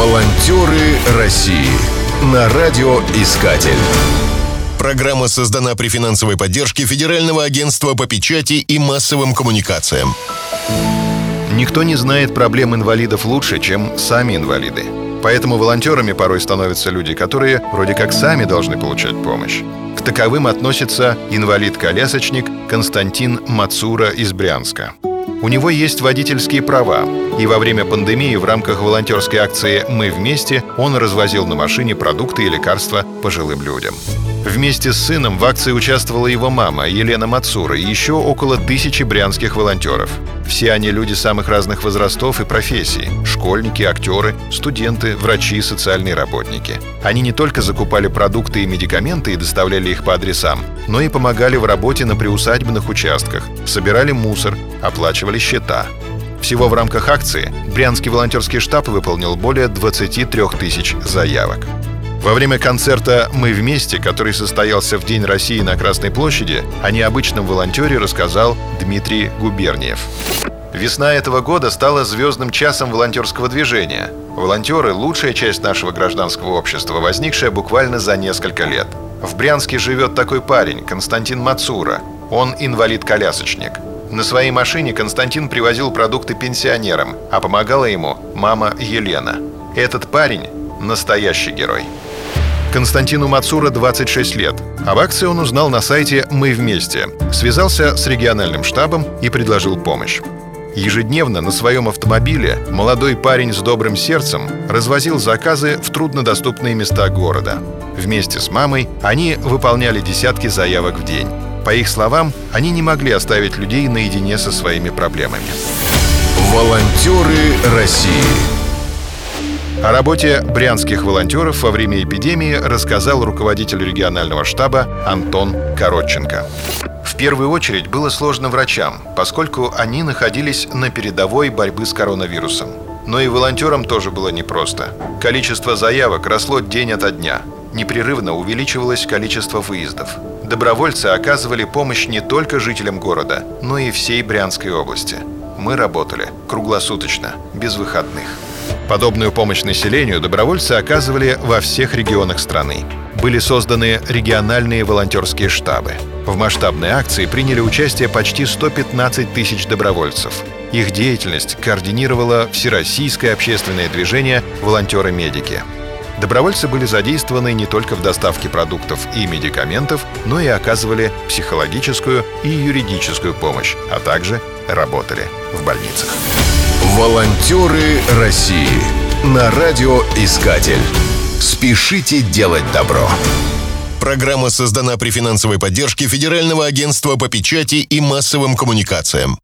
Волонтеры России на радиоискатель. Программа создана при финансовой поддержке Федерального агентства по печати и массовым коммуникациям. Никто не знает проблем инвалидов лучше, чем сами инвалиды. Поэтому волонтерами порой становятся люди, которые вроде как сами должны получать помощь. К таковым относится инвалид-колясочник Константин Мацура из Брянска. У него есть водительские права, и во время пандемии в рамках волонтерской акции «Мы вместе» он развозил на машине продукты и лекарства пожилым людям. Вместе с сыном в акции участвовала его мама Елена Мацура и еще около тысячи брянских волонтеров. Все они люди самых разных возрастов и профессий – школьники, актеры, студенты, врачи, социальные работники. Они не только закупали продукты и медикаменты и доставляли их по адресам, но и помогали в работе на приусадебных участках, собирали мусор, оплачивали счета. Всего в рамках акции Брянский волонтерский штаб выполнил более 23 тысяч заявок. Во время концерта «Мы вместе», который состоялся в День России на Красной площади, о необычном волонтере рассказал Дмитрий Губерниев. Весна этого года стала звездным часом волонтерского движения. Волонтеры – лучшая часть нашего гражданского общества, возникшая буквально за несколько лет. В Брянске живет такой парень, Константин Мацура. Он инвалид-колясочник. На своей машине Константин привозил продукты пенсионерам, а помогала ему мама Елена. Этот парень – настоящий герой. Константину Мацура 26 лет. Об акции он узнал на сайте «Мы вместе», связался с региональным штабом и предложил помощь. Ежедневно на своем автомобиле молодой парень с добрым сердцем развозил заказы в труднодоступные места города. Вместе с мамой они выполняли десятки заявок в день. По их словам, они не могли оставить людей наедине со своими проблемами. Волонтеры России о работе брянских волонтеров во время эпидемии рассказал руководитель регионального штаба Антон Коротченко. В первую очередь было сложно врачам, поскольку они находились на передовой борьбы с коронавирусом. Но и волонтерам тоже было непросто. Количество заявок росло день ото дня. Непрерывно увеличивалось количество выездов. Добровольцы оказывали помощь не только жителям города, но и всей Брянской области. Мы работали круглосуточно, без выходных. Подобную помощь населению добровольцы оказывали во всех регионах страны. Были созданы региональные волонтерские штабы. В масштабной акции приняли участие почти 115 тысяч добровольцев. Их деятельность координировало Всероссийское общественное движение «Волонтеры-медики». Добровольцы были задействованы не только в доставке продуктов и медикаментов, но и оказывали психологическую и юридическую помощь, а также работали в больницах. Волонтеры России на радиоискатель. Спешите делать добро. Программа создана при финансовой поддержке Федерального агентства по печати и массовым коммуникациям.